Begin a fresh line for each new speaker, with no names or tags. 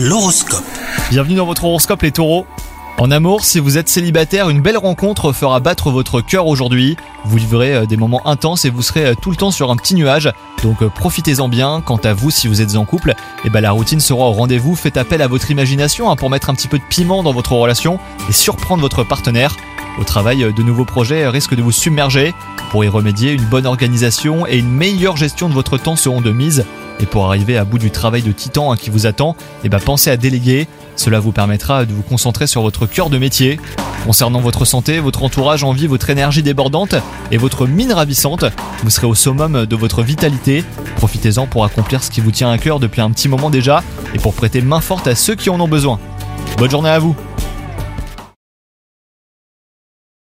L'horoscope.
Bienvenue dans votre horoscope les taureaux. En amour, si vous êtes célibataire, une belle rencontre fera battre votre cœur aujourd'hui. Vous vivrez euh, des moments intenses et vous serez euh, tout le temps sur un petit nuage. Donc euh, profitez-en bien. Quant à vous, si vous êtes en couple, eh ben, la routine sera au rendez-vous. Faites appel à votre imagination hein, pour mettre un petit peu de piment dans votre relation et surprendre votre partenaire. Au travail, de nouveaux projets risquent de vous submerger. Pour y remédier, une bonne organisation et une meilleure gestion de votre temps seront de mise. Et pour arriver à bout du travail de titan hein, qui vous attend, eh ben pensez à déléguer. Cela vous permettra de vous concentrer sur votre cœur de métier. Concernant votre santé, votre entourage envie votre énergie débordante et votre mine ravissante. Vous serez au summum de votre vitalité. Profitez-en pour accomplir ce qui vous tient à cœur depuis un petit moment déjà et pour prêter main forte à ceux qui en ont besoin. Bonne journée à vous